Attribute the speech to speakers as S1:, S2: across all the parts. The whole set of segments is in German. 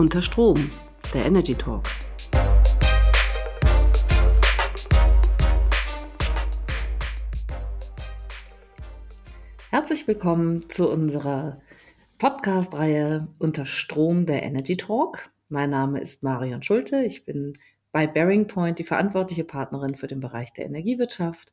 S1: Unter Strom, der Energy Talk. Herzlich willkommen zu unserer Podcast-Reihe Unter Strom, der Energy Talk. Mein Name ist Marion Schulte. Ich bin bei Bearing Point die verantwortliche Partnerin für den Bereich der Energiewirtschaft.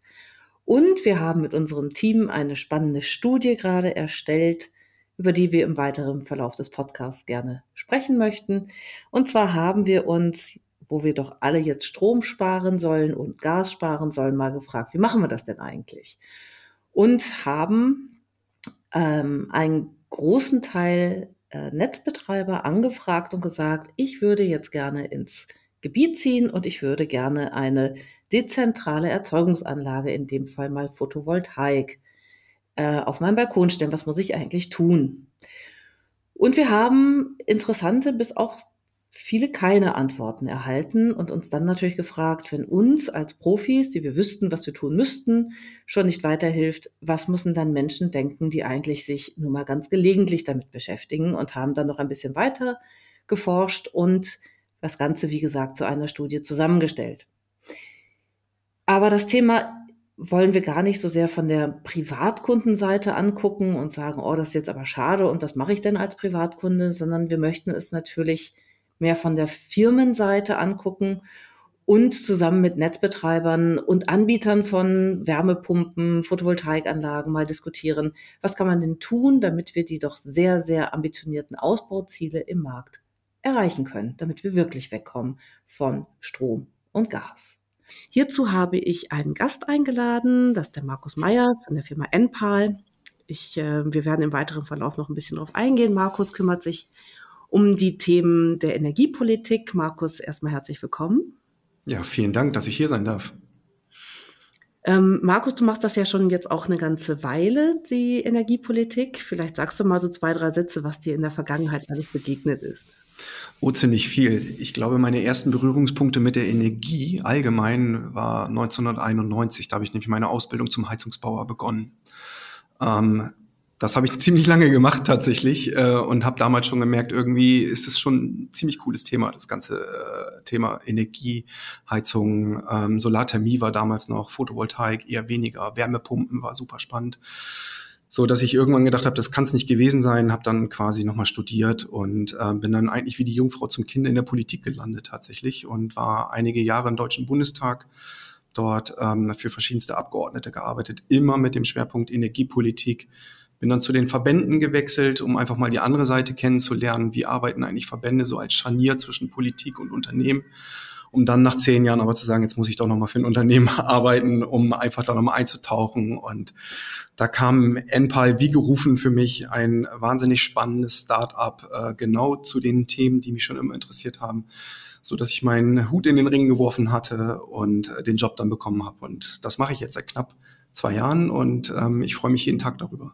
S1: Und wir haben mit unserem Team eine spannende Studie gerade erstellt, über die wir im weiteren Verlauf des Podcasts gerne sprechen möchten. Und zwar haben wir uns, wo wir doch alle jetzt Strom sparen sollen und Gas sparen sollen, mal gefragt, wie machen wir das denn eigentlich? Und haben ähm, einen großen Teil äh, Netzbetreiber angefragt und gesagt, ich würde jetzt gerne ins Gebiet ziehen und ich würde gerne eine dezentrale Erzeugungsanlage, in dem Fall mal Photovoltaik, äh, auf meinen Balkon stellen. Was muss ich eigentlich tun? Und wir haben interessante bis auch viele keine Antworten erhalten und uns dann natürlich gefragt, wenn uns als Profis, die wir wüssten, was wir tun müssten, schon nicht weiterhilft, was müssen dann Menschen denken, die eigentlich sich nur mal ganz gelegentlich damit beschäftigen und haben dann noch ein bisschen weiter geforscht und das Ganze, wie gesagt, zu einer Studie zusammengestellt. Aber das Thema wollen wir gar nicht so sehr von der Privatkundenseite angucken und sagen, oh, das ist jetzt aber schade und was mache ich denn als Privatkunde, sondern wir möchten es natürlich mehr von der Firmenseite angucken und zusammen mit Netzbetreibern und Anbietern von Wärmepumpen, Photovoltaikanlagen mal diskutieren, was kann man denn tun, damit wir die doch sehr, sehr ambitionierten Ausbauziele im Markt erreichen können, damit wir wirklich wegkommen von Strom und Gas. Hierzu habe ich einen Gast eingeladen, das ist der Markus Meyer von der Firma Enpal. Ich, äh, wir werden im weiteren Verlauf noch ein bisschen darauf eingehen. Markus kümmert sich um die Themen der Energiepolitik. Markus, erstmal herzlich willkommen.
S2: Ja, vielen Dank, dass ich hier sein darf.
S1: Ähm, Markus, du machst das ja schon jetzt auch eine ganze Weile, die Energiepolitik. Vielleicht sagst du mal so zwei, drei Sätze, was dir in der Vergangenheit alles begegnet ist.
S2: Oh, ziemlich viel. Ich glaube, meine ersten Berührungspunkte mit der Energie allgemein war 1991. Da habe ich nämlich meine Ausbildung zum Heizungsbauer begonnen. Ähm, das habe ich ziemlich lange gemacht tatsächlich äh, und habe damals schon gemerkt, irgendwie ist es schon ein ziemlich cooles Thema, das ganze äh, Thema Energie, Heizung, ähm, Solarthermie war damals noch, Photovoltaik eher weniger, Wärmepumpen war super spannend so dass ich irgendwann gedacht habe, das kann es nicht gewesen sein, habe dann quasi nochmal studiert und äh, bin dann eigentlich wie die Jungfrau zum Kind in der Politik gelandet tatsächlich und war einige Jahre im Deutschen Bundestag dort ähm, für verschiedenste Abgeordnete gearbeitet, immer mit dem Schwerpunkt Energiepolitik. Bin dann zu den Verbänden gewechselt, um einfach mal die andere Seite kennenzulernen. Wie arbeiten eigentlich Verbände so als Scharnier zwischen Politik und Unternehmen? Um dann nach zehn Jahren aber zu sagen, jetzt muss ich doch nochmal für ein Unternehmen arbeiten, um einfach da nochmal einzutauchen. Und da kam Enpal wie gerufen für mich ein wahnsinnig spannendes Start-up, äh, genau zu den Themen, die mich schon immer interessiert haben so dass ich meinen Hut in den Ring geworfen hatte und äh, den Job dann bekommen habe. Und das mache ich jetzt seit knapp zwei Jahren und ähm, ich freue mich jeden Tag darüber.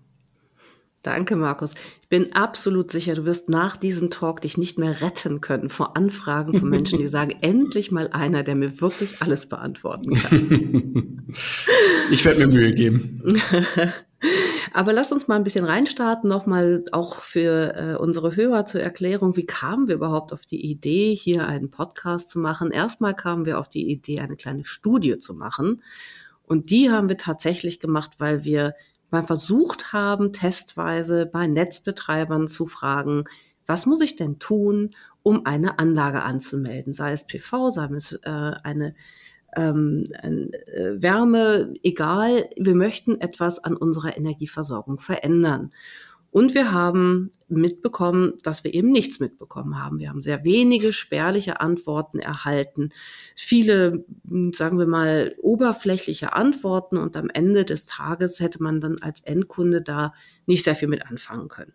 S1: Danke, Markus. Ich bin absolut sicher, du wirst nach diesem Talk dich nicht mehr retten können vor Anfragen von Menschen, die sagen, endlich mal einer, der mir wirklich alles beantworten kann.
S2: Ich werde mir Mühe geben.
S1: Aber lass uns mal ein bisschen reinstarten, nochmal auch für äh, unsere Hörer zur Erklärung, wie kamen wir überhaupt auf die Idee, hier einen Podcast zu machen? Erstmal kamen wir auf die Idee, eine kleine Studie zu machen. Und die haben wir tatsächlich gemacht, weil wir mal versucht haben, testweise bei Netzbetreibern zu fragen, was muss ich denn tun, um eine Anlage anzumelden, sei es PV, sei es äh, eine ähm, äh, Wärme, egal, wir möchten etwas an unserer Energieversorgung verändern. Und wir haben mitbekommen, dass wir eben nichts mitbekommen haben. Wir haben sehr wenige spärliche Antworten erhalten, viele, sagen wir mal, oberflächliche Antworten und am Ende des Tages hätte man dann als Endkunde da nicht sehr viel mit anfangen können.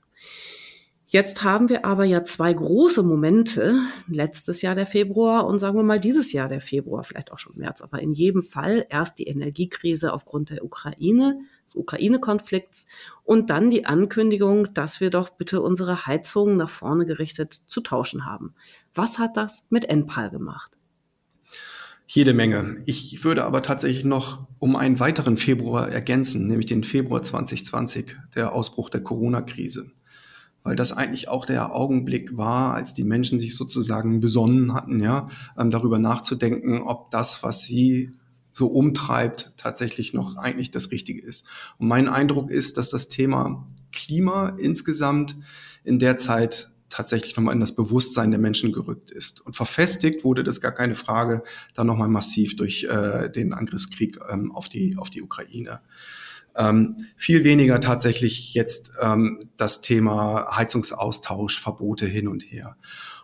S1: Jetzt haben wir aber ja zwei große Momente, letztes Jahr der Februar und sagen wir mal dieses Jahr der Februar, vielleicht auch schon März, aber in jedem Fall erst die Energiekrise aufgrund der Ukraine, des Ukraine-Konflikts und dann die Ankündigung, dass wir doch bitte unsere Heizungen nach vorne gerichtet zu tauschen haben. Was hat das mit Enpal gemacht?
S2: Jede Menge. Ich würde aber tatsächlich noch um einen weiteren Februar ergänzen, nämlich den Februar 2020, der Ausbruch der Corona-Krise weil das eigentlich auch der Augenblick war, als die Menschen sich sozusagen besonnen hatten, ja, ähm, darüber nachzudenken, ob das, was sie so umtreibt, tatsächlich noch eigentlich das Richtige ist. Und mein Eindruck ist, dass das Thema Klima insgesamt in der Zeit tatsächlich nochmal in das Bewusstsein der Menschen gerückt ist. Und verfestigt wurde das gar keine Frage dann nochmal massiv durch äh, den Angriffskrieg ähm, auf, die, auf die Ukraine. Ähm, viel weniger tatsächlich jetzt ähm, das Thema Heizungsaustausch, Verbote hin und her.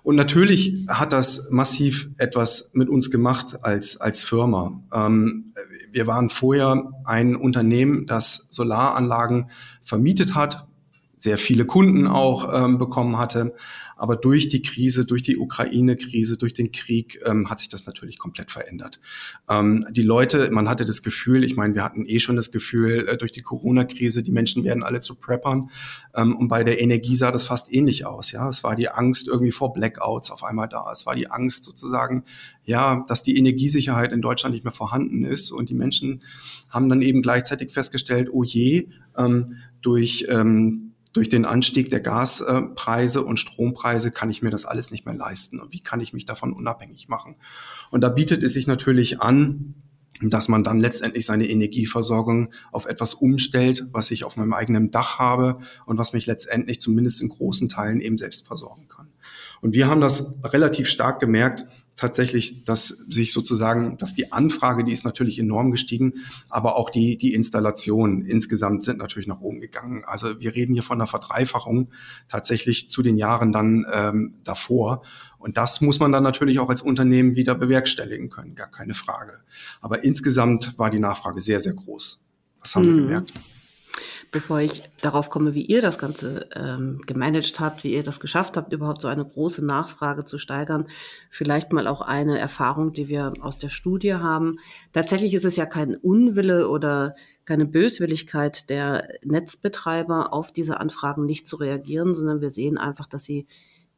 S2: Und natürlich hat das massiv etwas mit uns gemacht als, als Firma. Ähm, wir waren vorher ein Unternehmen, das Solaranlagen vermietet hat, sehr viele Kunden auch ähm, bekommen hatte. Aber durch die Krise, durch die Ukraine-Krise, durch den Krieg ähm, hat sich das natürlich komplett verändert. Ähm, die Leute, man hatte das Gefühl, ich meine, wir hatten eh schon das Gefühl, äh, durch die Corona-Krise, die Menschen werden alle zu Preppern. Ähm, und bei der Energie sah das fast ähnlich aus. Ja, es war die Angst irgendwie vor Blackouts auf einmal da. Es war die Angst sozusagen, ja, dass die Energiesicherheit in Deutschland nicht mehr vorhanden ist. Und die Menschen haben dann eben gleichzeitig festgestellt, oh je, ähm, durch ähm, durch den Anstieg der Gaspreise und Strompreise kann ich mir das alles nicht mehr leisten. Und wie kann ich mich davon unabhängig machen? Und da bietet es sich natürlich an, dass man dann letztendlich seine Energieversorgung auf etwas umstellt, was ich auf meinem eigenen Dach habe und was mich letztendlich zumindest in großen Teilen eben selbst versorgen kann. Und wir haben das relativ stark gemerkt, tatsächlich, dass sich sozusagen, dass die Anfrage, die ist natürlich enorm gestiegen, aber auch die, die Installationen insgesamt sind natürlich nach oben gegangen. Also wir reden hier von einer Verdreifachung tatsächlich zu den Jahren dann ähm, davor. Und das muss man dann natürlich auch als Unternehmen wieder bewerkstelligen können, gar keine Frage. Aber insgesamt war die Nachfrage sehr, sehr groß. Das haben mhm. wir gemerkt
S1: bevor ich darauf komme, wie ihr das Ganze ähm, gemanagt habt, wie ihr das geschafft habt, überhaupt so eine große Nachfrage zu steigern, vielleicht mal auch eine Erfahrung, die wir aus der Studie haben. Tatsächlich ist es ja kein Unwille oder keine Böswilligkeit der Netzbetreiber, auf diese Anfragen nicht zu reagieren, sondern wir sehen einfach, dass sie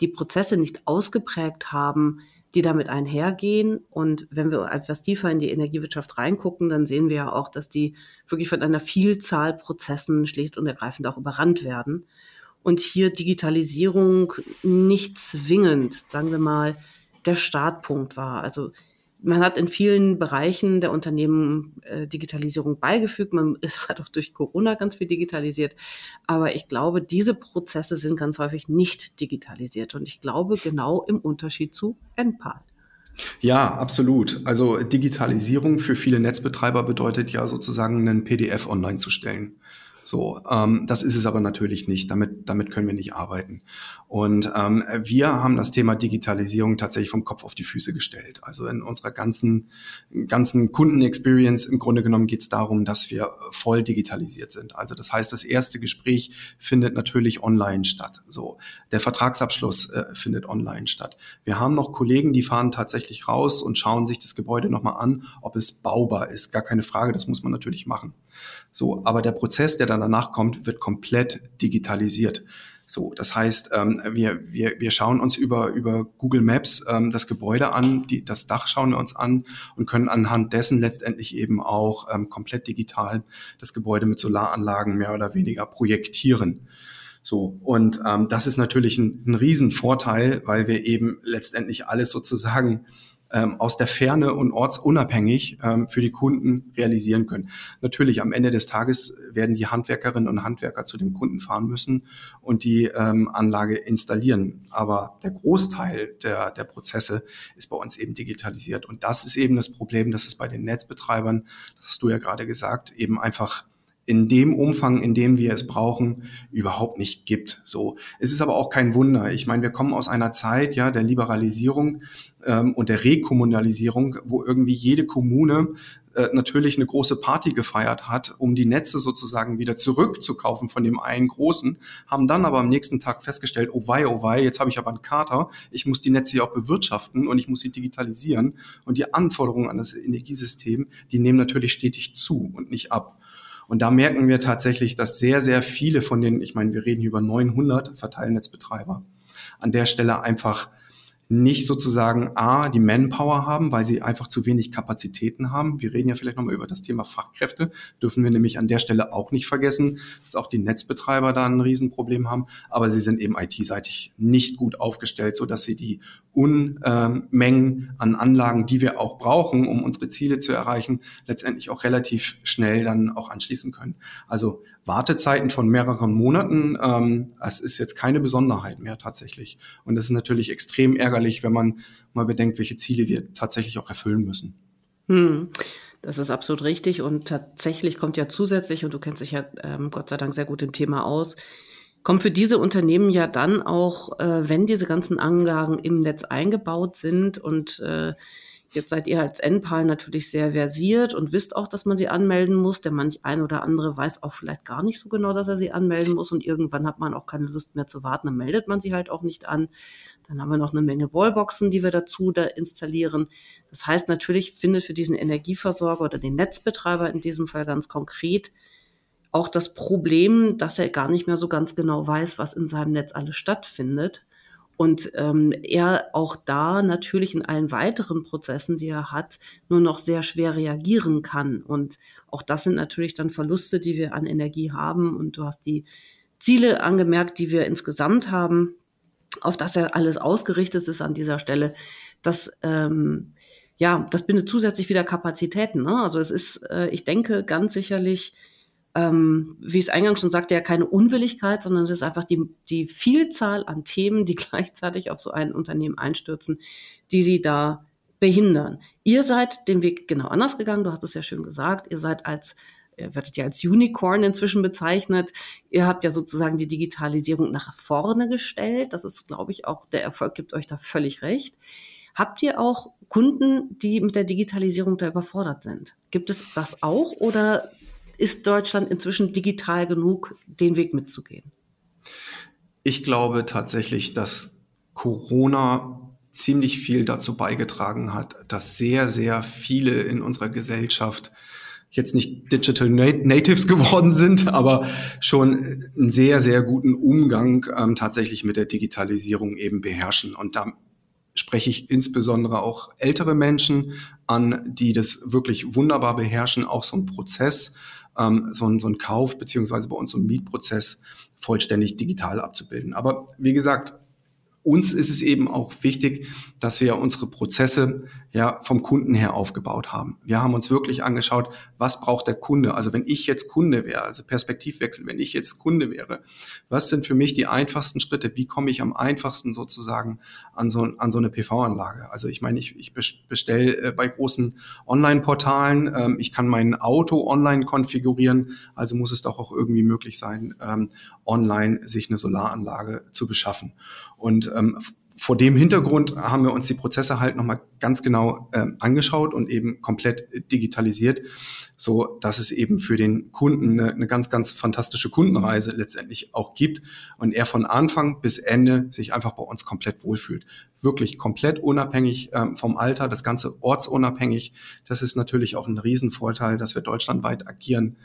S1: die Prozesse nicht ausgeprägt haben, die damit einhergehen. Und wenn wir etwas tiefer in die Energiewirtschaft reingucken, dann sehen wir ja auch, dass die wirklich von einer Vielzahl Prozessen schlicht und ergreifend auch überrannt werden. Und hier Digitalisierung nicht zwingend, sagen wir mal, der Startpunkt war. Also man hat in vielen Bereichen der Unternehmen äh, Digitalisierung beigefügt. Man ist, hat auch durch Corona ganz viel digitalisiert. Aber ich glaube, diese Prozesse sind ganz häufig nicht digitalisiert. Und ich glaube genau im Unterschied zu NPAL.
S2: Ja, absolut. Also Digitalisierung für viele Netzbetreiber bedeutet ja sozusagen einen PDF online zu stellen. So, ähm, das ist es aber natürlich nicht. Damit, damit können wir nicht arbeiten. Und ähm, wir haben das Thema Digitalisierung tatsächlich vom Kopf auf die Füße gestellt. Also in unserer ganzen, ganzen Kundenexperience im Grunde genommen geht es darum, dass wir voll digitalisiert sind. Also das heißt, das erste Gespräch findet natürlich online statt. So, der Vertragsabschluss äh, findet online statt. Wir haben noch Kollegen, die fahren tatsächlich raus und schauen sich das Gebäude nochmal an, ob es baubar ist. Gar keine Frage, das muss man natürlich machen. So, aber der Prozess, der dann danach kommt, wird komplett digitalisiert. So, das heißt, ähm, wir, wir, wir schauen uns über, über Google Maps ähm, das Gebäude an, die, das Dach schauen wir uns an und können anhand dessen letztendlich eben auch ähm, komplett digital das Gebäude mit Solaranlagen mehr oder weniger projektieren. So, und ähm, das ist natürlich ein, ein Riesenvorteil, weil wir eben letztendlich alles sozusagen ähm, aus der Ferne und ortsunabhängig ähm, für die Kunden realisieren können. Natürlich, am Ende des Tages werden die Handwerkerinnen und Handwerker zu dem Kunden fahren müssen und die ähm, Anlage installieren. Aber der Großteil der, der Prozesse ist bei uns eben digitalisiert. Und das ist eben das Problem, dass es bei den Netzbetreibern, das hast du ja gerade gesagt, eben einfach in dem Umfang, in dem wir es brauchen, überhaupt nicht gibt. So, es ist aber auch kein Wunder. Ich meine, wir kommen aus einer Zeit ja der Liberalisierung ähm, und der Rekommunalisierung, wo irgendwie jede Kommune äh, natürlich eine große Party gefeiert hat, um die Netze sozusagen wieder zurückzukaufen von dem einen großen, haben dann aber am nächsten Tag festgestellt, oh wei, oh wei, jetzt habe ich aber einen Kater, ich muss die Netze ja auch bewirtschaften und ich muss sie digitalisieren und die Anforderungen an das Energiesystem, die nehmen natürlich stetig zu und nicht ab. Und da merken wir tatsächlich, dass sehr, sehr viele von den, ich meine, wir reden hier über 900 Verteilnetzbetreiber, an der Stelle einfach nicht sozusagen A, die Manpower haben, weil sie einfach zu wenig Kapazitäten haben. Wir reden ja vielleicht nochmal über das Thema Fachkräfte. Dürfen wir nämlich an der Stelle auch nicht vergessen, dass auch die Netzbetreiber da ein Riesenproblem haben. Aber sie sind eben IT-seitig nicht gut aufgestellt, so dass sie die Unmengen an Anlagen, die wir auch brauchen, um unsere Ziele zu erreichen, letztendlich auch relativ schnell dann auch anschließen können. Also Wartezeiten von mehreren Monaten, ähm, es ist jetzt keine Besonderheit mehr tatsächlich. Und das ist natürlich extrem ärgerlich, wenn man mal bedenkt, welche Ziele wir tatsächlich auch erfüllen müssen.
S1: Hm. Das ist absolut richtig und tatsächlich kommt ja zusätzlich, und du kennst dich ja ähm, Gott sei Dank sehr gut im Thema aus, kommt für diese Unternehmen ja dann auch, äh, wenn diese ganzen Anlagen im Netz eingebaut sind und äh, Jetzt seid ihr als NPAL natürlich sehr versiert und wisst auch, dass man sie anmelden muss. Der manch ein oder andere weiß auch vielleicht gar nicht so genau, dass er sie anmelden muss und irgendwann hat man auch keine Lust mehr zu warten, dann meldet man sie halt auch nicht an. Dann haben wir noch eine Menge Wallboxen, die wir dazu da installieren. Das heißt, natürlich findet für diesen Energieversorger oder den Netzbetreiber in diesem Fall ganz konkret auch das Problem, dass er gar nicht mehr so ganz genau weiß, was in seinem Netz alles stattfindet und ähm, er auch da natürlich in allen weiteren Prozessen, die er hat, nur noch sehr schwer reagieren kann. Und auch das sind natürlich dann Verluste, die wir an Energie haben. Und du hast die Ziele angemerkt, die wir insgesamt haben, auf das er alles ausgerichtet ist an dieser Stelle. Das ähm, ja, das bindet zusätzlich wieder Kapazitäten. Ne? Also es ist, äh, ich denke, ganz sicherlich ähm, wie ich es eingangs schon sagte, ja keine Unwilligkeit, sondern es ist einfach die, die Vielzahl an Themen, die gleichzeitig auf so ein Unternehmen einstürzen, die sie da behindern. Ihr seid den Weg genau anders gegangen, du hast es ja schön gesagt, ihr seid als ihr werdet ja als Unicorn inzwischen bezeichnet. Ihr habt ja sozusagen die Digitalisierung nach vorne gestellt. Das ist, glaube ich, auch der Erfolg gibt euch da völlig recht. Habt ihr auch Kunden, die mit der Digitalisierung da überfordert sind? Gibt es das auch oder ist Deutschland inzwischen digital genug, den Weg mitzugehen?
S2: Ich glaube tatsächlich, dass Corona ziemlich viel dazu beigetragen hat, dass sehr, sehr viele in unserer Gesellschaft jetzt nicht Digital Natives geworden sind, aber schon einen sehr, sehr guten Umgang ähm, tatsächlich mit der Digitalisierung eben beherrschen. Und da spreche ich insbesondere auch ältere Menschen an, die das wirklich wunderbar beherrschen, auch so ein Prozess ähm, so, ein, so ein Kauf beziehungsweise bei uns so ein Mietprozess vollständig digital abzubilden. Aber wie gesagt, uns ist es eben auch wichtig, dass wir unsere Prozesse ja vom Kunden her aufgebaut haben. Wir haben uns wirklich angeschaut, was braucht der Kunde? Also wenn ich jetzt Kunde wäre, also Perspektivwechsel, wenn ich jetzt Kunde wäre, was sind für mich die einfachsten Schritte? Wie komme ich am einfachsten sozusagen an so, an so eine PV-Anlage? Also ich meine, ich, ich bestelle äh, bei großen Online-Portalen, ähm, ich kann mein Auto online konfigurieren, also muss es doch auch irgendwie möglich sein, ähm, online sich eine Solaranlage zu beschaffen. Und ähm, vor dem Hintergrund haben wir uns die Prozesse halt nochmal ganz genau äh, angeschaut und eben komplett digitalisiert, so dass es eben für den Kunden eine, eine, ganz, ganz fantastische Kundenreise letztendlich auch gibt und er von Anfang bis Ende sich einfach bei uns komplett wohlfühlt. Wirklich komplett unabhängig ähm, vom Alter, das Ganze ortsunabhängig. Das ist natürlich auch ein Riesenvorteil, dass wir deutschlandweit agieren.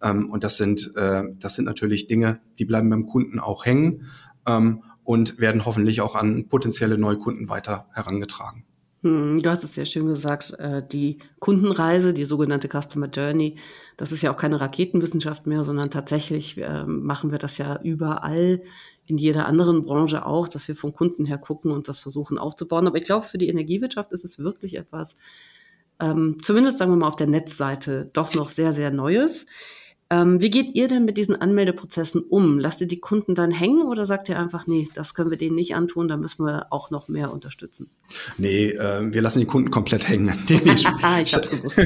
S2: Ähm, und das sind, äh, das sind natürlich Dinge, die bleiben beim Kunden auch hängen. Ähm, und werden hoffentlich auch an potenzielle Neukunden weiter herangetragen.
S1: Hm, du hast es ja schön gesagt, äh, die Kundenreise, die sogenannte Customer Journey, das ist ja auch keine Raketenwissenschaft mehr, sondern tatsächlich ähm, machen wir das ja überall, in jeder anderen Branche auch, dass wir vom Kunden her gucken und das versuchen aufzubauen. Aber ich glaube, für die Energiewirtschaft ist es wirklich etwas, ähm, zumindest sagen wir mal auf der Netzseite, doch noch sehr, sehr Neues. Ähm, wie geht ihr denn mit diesen Anmeldeprozessen um? Lasst ihr die Kunden dann hängen oder sagt ihr einfach, nee, das können wir denen nicht antun, da müssen wir auch noch mehr unterstützen?
S2: Nee, äh, wir lassen die Kunden komplett hängen. Nee, nee, ich hab's gewusst.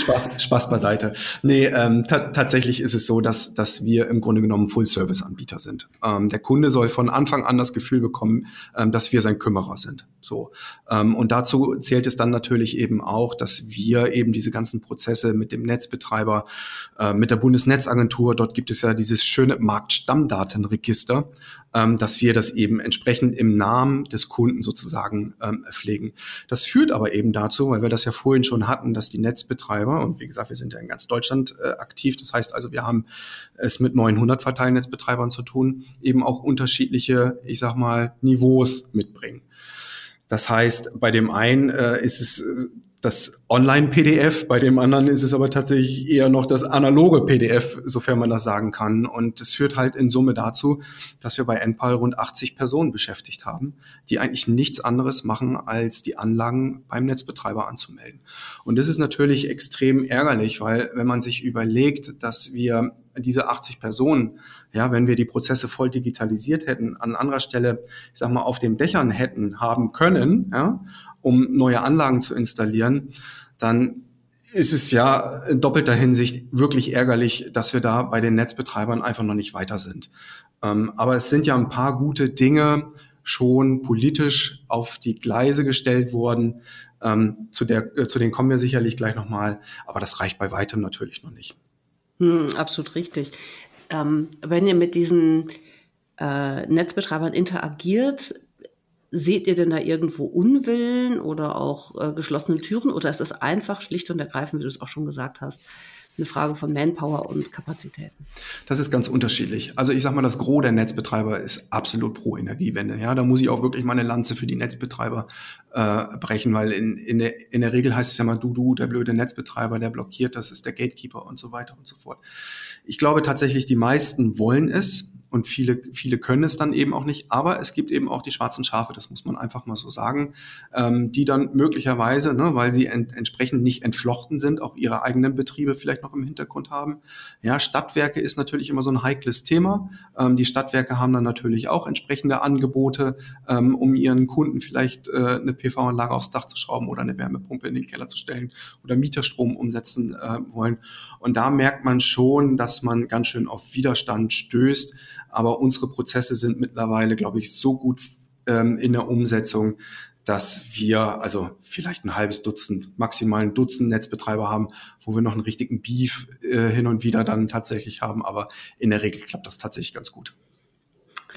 S2: Spaß, Spaß beiseite. Nee, ähm, tatsächlich ist es so, dass, dass wir im Grunde genommen Full-Service-Anbieter sind. Ähm, der Kunde soll von Anfang an das Gefühl bekommen, ähm, dass wir sein Kümmerer sind. So. Ähm, und dazu zählt es dann natürlich eben auch, dass wir eben diese ganzen Prozesse mit dem Netzbetreiber äh, mit der Bundesnetzagentur. Dort gibt es ja dieses schöne Marktstammdatenregister, ähm, dass wir das eben entsprechend im Namen des Kunden sozusagen ähm, pflegen. Das führt aber eben dazu, weil wir das ja vorhin schon hatten, dass die Netzbetreiber, und wie gesagt, wir sind ja in ganz Deutschland äh, aktiv, das heißt also, wir haben es mit 900 Verteilnetzbetreibern zu tun, eben auch unterschiedliche, ich sag mal, Niveaus mitbringen. Das heißt, bei dem einen äh, ist es äh, das Online-PDF, bei dem anderen ist es aber tatsächlich eher noch das analoge PDF, sofern man das sagen kann. Und es führt halt in Summe dazu, dass wir bei NPAL rund 80 Personen beschäftigt haben, die eigentlich nichts anderes machen, als die Anlagen beim Netzbetreiber anzumelden. Und das ist natürlich extrem ärgerlich, weil wenn man sich überlegt, dass wir diese 80 Personen, ja, wenn wir die Prozesse voll digitalisiert hätten, an anderer Stelle, ich sag mal, auf den Dächern hätten haben können, ja, um neue Anlagen zu installieren, dann ist es ja in doppelter Hinsicht wirklich ärgerlich, dass wir da bei den Netzbetreibern einfach noch nicht weiter sind. Ähm, aber es sind ja ein paar gute Dinge schon politisch auf die Gleise gestellt worden. Ähm, zu, der, äh, zu denen kommen wir sicherlich gleich nochmal, aber das reicht bei weitem natürlich noch nicht.
S1: Hm, absolut richtig. Ähm, wenn ihr mit diesen äh, Netzbetreibern interagiert, seht ihr denn da irgendwo Unwillen oder auch äh, geschlossene Türen oder ist es einfach schlicht und ergreifend, wie du es auch schon gesagt hast, eine Frage von Manpower und Kapazitäten?
S2: Das ist ganz unterschiedlich. Also ich sage mal, das Gros der Netzbetreiber ist absolut pro Energiewende. Ja, da muss ich auch wirklich meine Lanze für die Netzbetreiber äh, brechen, weil in, in, der, in der Regel heißt es ja mal, du, du, der blöde Netzbetreiber, der blockiert, das ist der Gatekeeper und so weiter und so fort. Ich glaube tatsächlich, die meisten wollen es und viele, viele können es dann eben auch nicht. Aber es gibt eben auch die schwarzen Schafe, das muss man einfach mal so sagen, ähm, die dann möglicherweise, ne, weil sie ent entsprechend nicht entflochten sind, auch ihre eigenen Betriebe vielleicht noch im Hintergrund haben. Ja, Stadtwerke ist natürlich immer so ein heikles Thema. Ähm, die Stadtwerke haben dann natürlich auch entsprechende Angebote, ähm, um ihren Kunden vielleicht äh, eine PV-Anlage aufs Dach zu schrauben oder eine Wärmepumpe in den Keller zu stellen oder Mieterstrom umsetzen äh, wollen. Und da merkt man schon, dass man ganz schön auf Widerstand stößt aber unsere Prozesse sind mittlerweile, glaube ich, so gut ähm, in der Umsetzung, dass wir also vielleicht ein halbes Dutzend, maximal ein Dutzend Netzbetreiber haben, wo wir noch einen richtigen Beef äh, hin und wieder dann tatsächlich haben. Aber in der Regel klappt das tatsächlich ganz gut.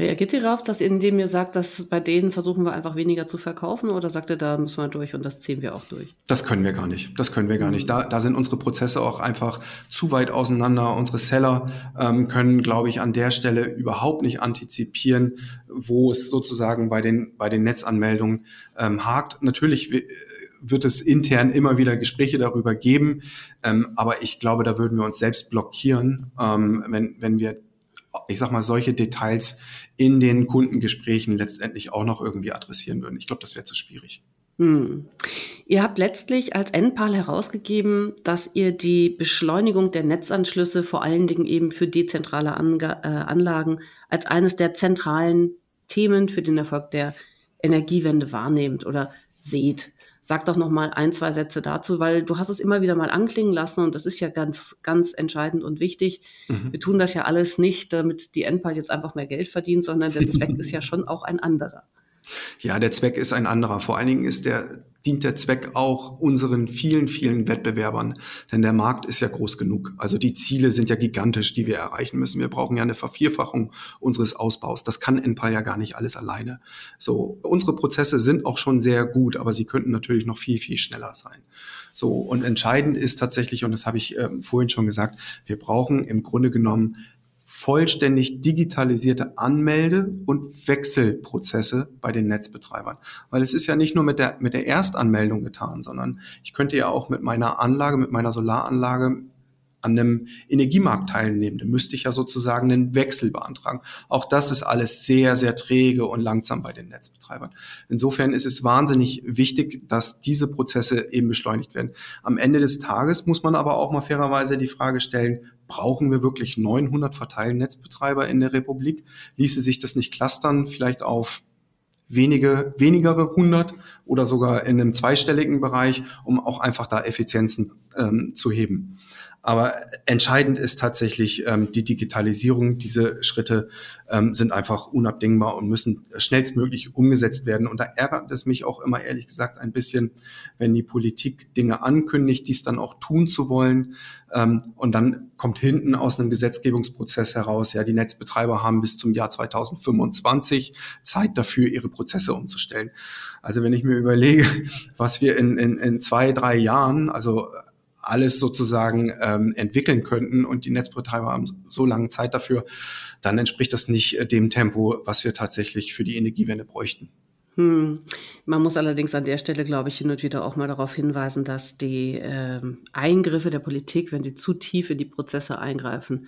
S1: Reagiert ihr darauf, dass indem ihr sagt, dass bei denen versuchen wir einfach weniger zu verkaufen oder sagt ihr, da müssen wir durch und das ziehen wir auch durch?
S2: Das können wir gar nicht. Das können wir gar nicht. Da, da sind unsere Prozesse auch einfach zu weit auseinander. Unsere Seller ähm, können, glaube ich, an der Stelle überhaupt nicht antizipieren, wo es sozusagen bei den, bei den Netzanmeldungen ähm, hakt. Natürlich wird es intern immer wieder Gespräche darüber geben, ähm, aber ich glaube, da würden wir uns selbst blockieren, ähm, wenn, wenn wir ich sag mal, solche Details in den Kundengesprächen letztendlich auch noch irgendwie adressieren würden. Ich glaube, das wäre zu schwierig. Hm.
S1: Ihr habt letztlich als NPAL herausgegeben, dass ihr die Beschleunigung der Netzanschlüsse vor allen Dingen eben für dezentrale Ange äh, Anlagen als eines der zentralen Themen für den Erfolg der Energiewende wahrnehmt oder seht. Sag doch noch mal ein, zwei Sätze dazu, weil du hast es immer wieder mal anklingen lassen und das ist ja ganz, ganz entscheidend und wichtig. Mhm. Wir tun das ja alles nicht, damit die NPAL jetzt einfach mehr Geld verdient, sondern der Zweck ist ja schon auch ein anderer.
S2: Ja, der Zweck ist ein anderer. Vor allen Dingen ist der, dient der Zweck auch unseren vielen, vielen Wettbewerbern. Denn der Markt ist ja groß genug. Also die Ziele sind ja gigantisch, die wir erreichen müssen. Wir brauchen ja eine Vervierfachung unseres Ausbaus. Das kann Enpal ja gar nicht alles alleine. So, unsere Prozesse sind auch schon sehr gut, aber sie könnten natürlich noch viel, viel schneller sein. So, und entscheidend ist tatsächlich, und das habe ich äh, vorhin schon gesagt, wir brauchen im Grunde genommen vollständig digitalisierte Anmelde- und Wechselprozesse bei den Netzbetreibern. Weil es ist ja nicht nur mit der, mit der Erstanmeldung getan, sondern ich könnte ja auch mit meiner Anlage, mit meiner Solaranlage an einem Energiemarkt teilnehmen. Da müsste ich ja sozusagen einen Wechsel beantragen. Auch das ist alles sehr, sehr träge und langsam bei den Netzbetreibern. Insofern ist es wahnsinnig wichtig, dass diese Prozesse eben beschleunigt werden. Am Ende des Tages muss man aber auch mal fairerweise die Frage stellen, brauchen wir wirklich 900 Verteilnetzbetreiber in der Republik? Ließe sich das nicht clustern, vielleicht auf wenige, wenigere hundert oder sogar in einem zweistelligen Bereich, um auch einfach da Effizienzen ähm, zu heben. Aber entscheidend ist tatsächlich ähm, die Digitalisierung. Diese Schritte ähm, sind einfach unabdingbar und müssen schnellstmöglich umgesetzt werden. Und da ärgert es mich auch immer ehrlich gesagt ein bisschen, wenn die Politik Dinge ankündigt, dies dann auch tun zu wollen. Ähm, und dann kommt hinten aus einem Gesetzgebungsprozess heraus, ja, die Netzbetreiber haben bis zum Jahr 2025 Zeit dafür, ihre Prozesse umzustellen. Also wenn ich mir überlege, was wir in, in, in zwei, drei Jahren, also alles sozusagen ähm, entwickeln könnten und die Netzbetreiber haben so lange Zeit dafür, dann entspricht das nicht äh, dem Tempo, was wir tatsächlich für die Energiewende bräuchten.
S1: Hm. Man muss allerdings an der Stelle, glaube ich, hin und wieder auch mal darauf hinweisen, dass die äh, Eingriffe der Politik, wenn sie zu tief in die Prozesse eingreifen,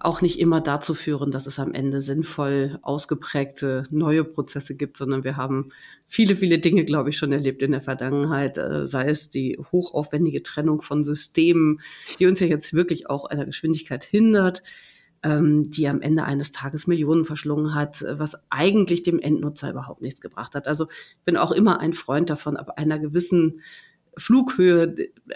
S1: auch nicht immer dazu führen, dass es am Ende sinnvoll ausgeprägte neue Prozesse gibt, sondern wir haben viele, viele Dinge, glaube ich, schon erlebt in der Vergangenheit, äh, sei es die hochaufwendige Trennung von Systemen, die uns ja jetzt wirklich auch einer Geschwindigkeit hindert, ähm, die am Ende eines Tages Millionen verschlungen hat, was eigentlich dem Endnutzer überhaupt nichts gebracht hat. Also bin auch immer ein Freund davon, ab einer gewissen Flughöhe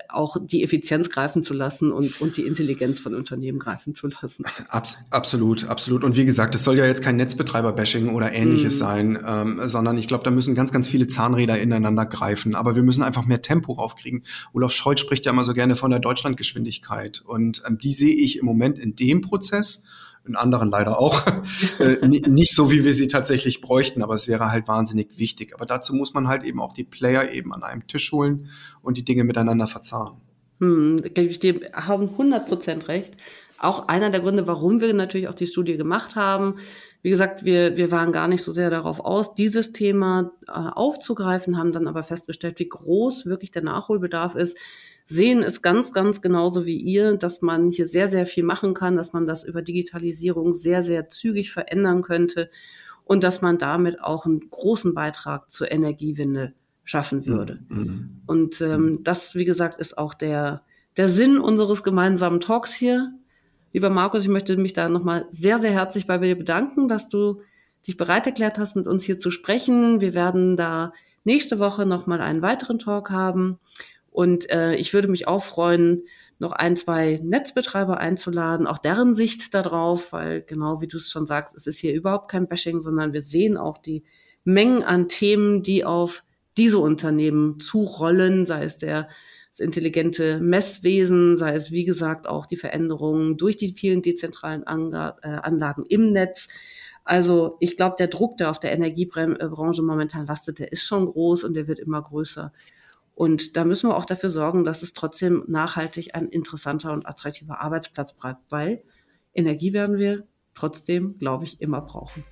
S1: auch die Effizienz greifen zu lassen und, und die Intelligenz von Unternehmen greifen zu lassen.
S2: Abs absolut, absolut. Und wie gesagt, es soll ja jetzt kein Netzbetreiber-Bashing oder ähnliches mm. sein, ähm, sondern ich glaube, da müssen ganz, ganz viele Zahnräder ineinander greifen. Aber wir müssen einfach mehr Tempo raufkriegen. Olaf Scholz spricht ja immer so gerne von der Deutschlandgeschwindigkeit. Und ähm, die sehe ich im Moment in dem Prozess in anderen leider auch, äh, nicht so, wie wir sie tatsächlich bräuchten, aber es wäre halt wahnsinnig wichtig. Aber dazu muss man halt eben auch die Player eben an einem Tisch holen und die Dinge miteinander verzahnen.
S1: Hm, ich dir haben 100 Prozent recht. Auch einer der Gründe, warum wir natürlich auch die Studie gemacht haben. Wie gesagt, wir, wir waren gar nicht so sehr darauf aus, dieses Thema äh, aufzugreifen, haben dann aber festgestellt, wie groß wirklich der Nachholbedarf ist sehen es ganz, ganz genauso wie ihr, dass man hier sehr, sehr viel machen kann, dass man das über Digitalisierung sehr, sehr zügig verändern könnte und dass man damit auch einen großen Beitrag zur Energiewende schaffen würde. Mhm. Und ähm, das, wie gesagt, ist auch der, der Sinn unseres gemeinsamen Talks hier. Lieber Markus, ich möchte mich da nochmal sehr, sehr herzlich bei dir bedanken, dass du dich bereit erklärt hast, mit uns hier zu sprechen. Wir werden da nächste Woche nochmal einen weiteren Talk haben. Und äh, ich würde mich auch freuen, noch ein, zwei Netzbetreiber einzuladen, auch deren Sicht darauf, weil genau wie du es schon sagst, es ist hier überhaupt kein Bashing, sondern wir sehen auch die Mengen an Themen, die auf diese Unternehmen zurollen, sei es der das intelligente Messwesen, sei es wie gesagt auch die Veränderungen durch die vielen dezentralen Anga äh, Anlagen im Netz. Also ich glaube, der Druck, der auf der Energiebranche momentan lastet, der ist schon groß und der wird immer größer. Und da müssen wir auch dafür sorgen, dass es trotzdem nachhaltig ein interessanter und attraktiver Arbeitsplatz bleibt, weil Energie werden wir trotzdem, glaube ich, immer brauchen.